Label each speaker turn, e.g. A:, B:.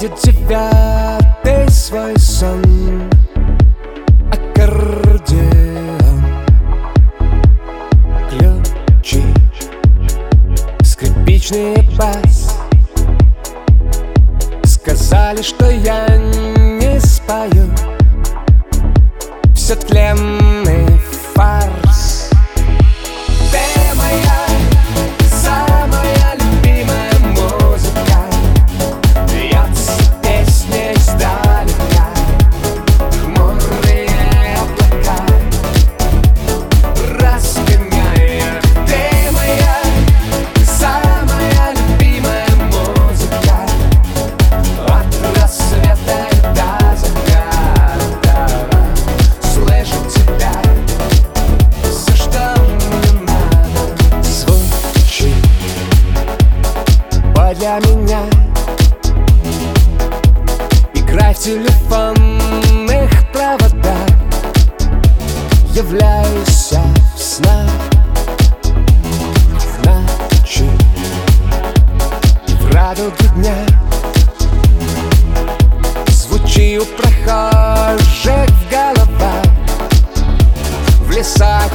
A: видит девятый свой сон. Аккордеон. Ключи. Скрипичный бас. Сказали, что я для меня. Играй в телефонных проводах. Являюсь я в снах В ночи в радуге дня. Звучи у прохожих в головах. В лесах